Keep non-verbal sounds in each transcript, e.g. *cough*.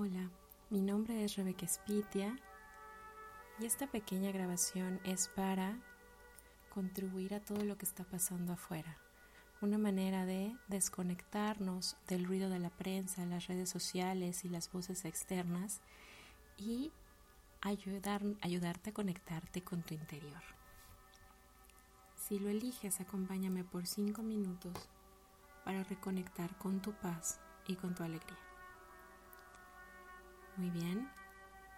Hola, mi nombre es Rebeca Spitia y esta pequeña grabación es para contribuir a todo lo que está pasando afuera. Una manera de desconectarnos del ruido de la prensa, las redes sociales y las voces externas y ayudar, ayudarte a conectarte con tu interior. Si lo eliges, acompáñame por cinco minutos para reconectar con tu paz y con tu alegría. Muy bien,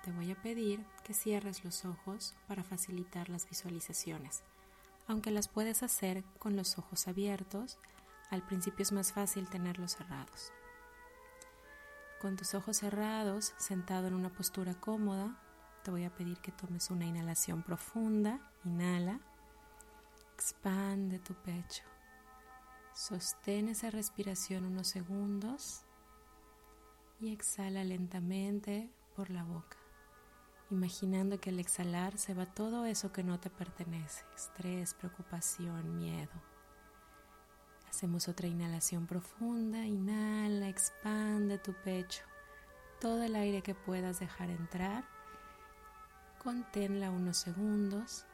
te voy a pedir que cierres los ojos para facilitar las visualizaciones. Aunque las puedes hacer con los ojos abiertos, al principio es más fácil tenerlos cerrados. Con tus ojos cerrados, sentado en una postura cómoda, te voy a pedir que tomes una inhalación profunda. Inhala. Expande tu pecho. Sostén esa respiración unos segundos y exhala lentamente por la boca, imaginando que al exhalar se va todo eso que no te pertenece, estrés, preocupación, miedo. Hacemos otra inhalación profunda, inhala, expande tu pecho, todo el aire que puedas dejar entrar, conténla unos segundos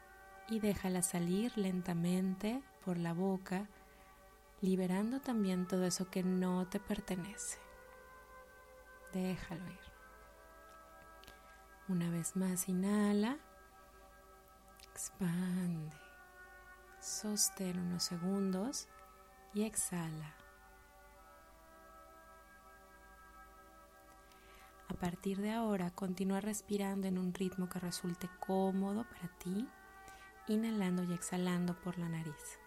y déjala salir lentamente por la boca, liberando también todo eso que no te pertenece. Déjalo ir. Una vez más, inhala, expande, sostén unos segundos y exhala. A partir de ahora, continúa respirando en un ritmo que resulte cómodo para ti, inhalando y exhalando por la nariz.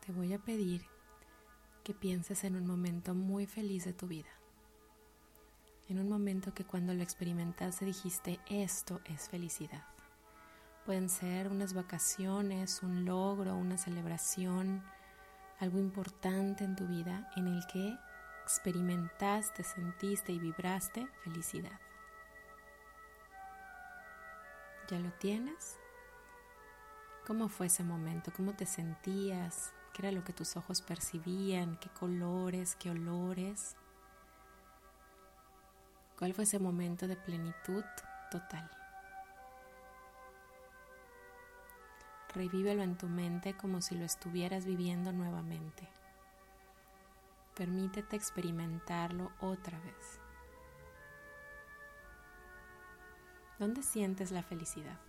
Te voy a pedir que pienses en un momento muy feliz de tu vida. En un momento que cuando lo experimentaste dijiste, esto es felicidad. Pueden ser unas vacaciones, un logro, una celebración, algo importante en tu vida en el que experimentaste, sentiste y vibraste felicidad. ¿Ya lo tienes? ¿Cómo fue ese momento? ¿Cómo te sentías? Qué era lo que tus ojos percibían, qué colores, qué olores. ¿Cuál fue ese momento de plenitud total? Revívelo en tu mente como si lo estuvieras viviendo nuevamente. Permítete experimentarlo otra vez. ¿Dónde sientes la felicidad?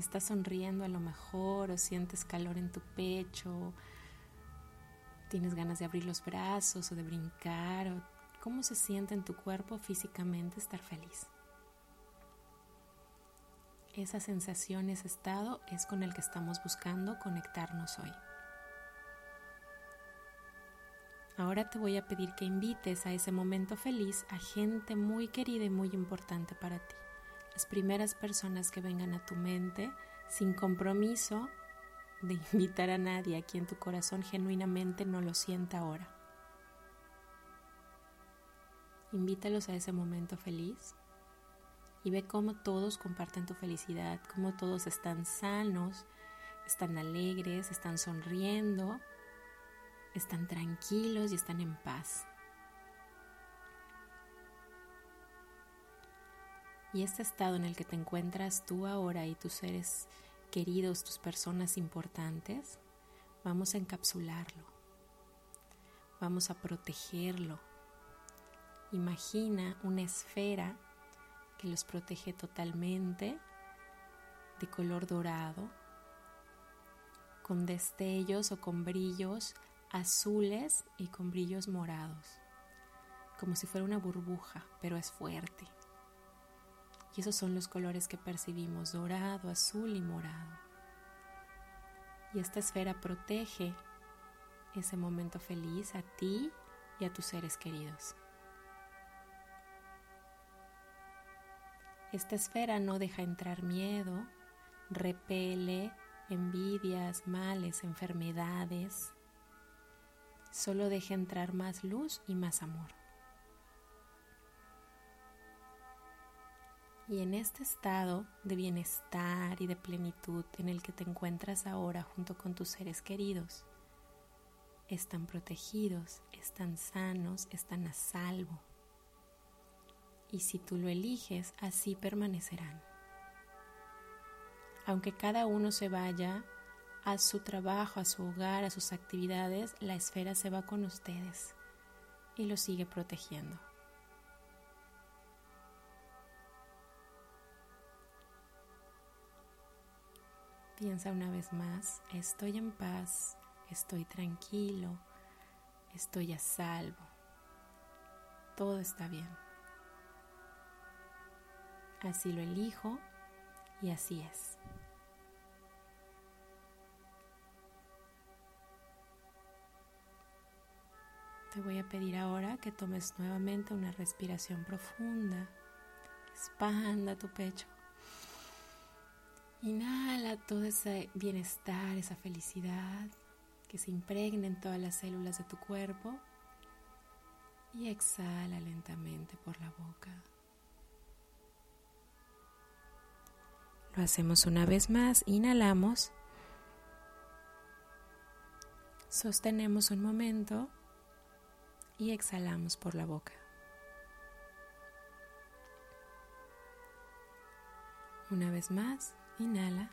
Estás sonriendo a lo mejor o sientes calor en tu pecho, tienes ganas de abrir los brazos o de brincar, o cómo se siente en tu cuerpo físicamente estar feliz. Esa sensación, ese estado es con el que estamos buscando conectarnos hoy. Ahora te voy a pedir que invites a ese momento feliz a gente muy querida y muy importante para ti las primeras personas que vengan a tu mente sin compromiso de *laughs* invitar a nadie a quien tu corazón genuinamente no lo sienta ahora. Invítalos a ese momento feliz y ve cómo todos comparten tu felicidad, cómo todos están sanos, están alegres, están sonriendo, están tranquilos y están en paz. Y este estado en el que te encuentras tú ahora y tus seres queridos, tus personas importantes, vamos a encapsularlo. Vamos a protegerlo. Imagina una esfera que los protege totalmente de color dorado, con destellos o con brillos azules y con brillos morados, como si fuera una burbuja, pero es fuerte. Y esos son los colores que percibimos, dorado, azul y morado. Y esta esfera protege ese momento feliz a ti y a tus seres queridos. Esta esfera no deja entrar miedo, repele envidias, males, enfermedades. Solo deja entrar más luz y más amor. Y en este estado de bienestar y de plenitud en el que te encuentras ahora junto con tus seres queridos, están protegidos, están sanos, están a salvo. Y si tú lo eliges, así permanecerán. Aunque cada uno se vaya a su trabajo, a su hogar, a sus actividades, la esfera se va con ustedes y los sigue protegiendo. Piensa una vez más, estoy en paz, estoy tranquilo, estoy a salvo, todo está bien. Así lo elijo y así es. Te voy a pedir ahora que tomes nuevamente una respiración profunda. Expanda tu pecho. Inhala todo ese bienestar, esa felicidad que se impregne en todas las células de tu cuerpo y exhala lentamente por la boca. Lo hacemos una vez más, inhalamos, sostenemos un momento y exhalamos por la boca. Una vez más, Inhala.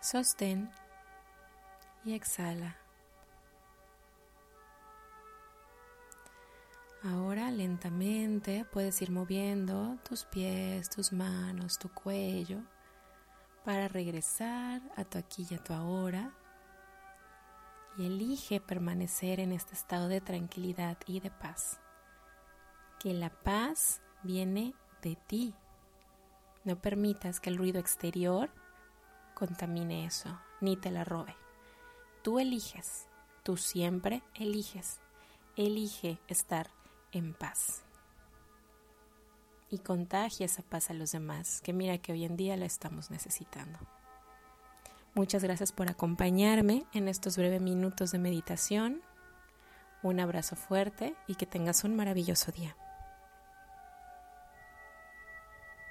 Sostén y exhala. Ahora lentamente puedes ir moviendo tus pies, tus manos, tu cuello para regresar a tu aquí y a tu ahora. Y elige permanecer en este estado de tranquilidad y de paz. Que la paz viene de ti, no permitas que el ruido exterior contamine eso, ni te la robe. Tú eliges, tú siempre eliges. Elige estar en paz. Y contagia esa paz a los demás, que mira que hoy en día la estamos necesitando. Muchas gracias por acompañarme en estos breves minutos de meditación. Un abrazo fuerte y que tengas un maravilloso día.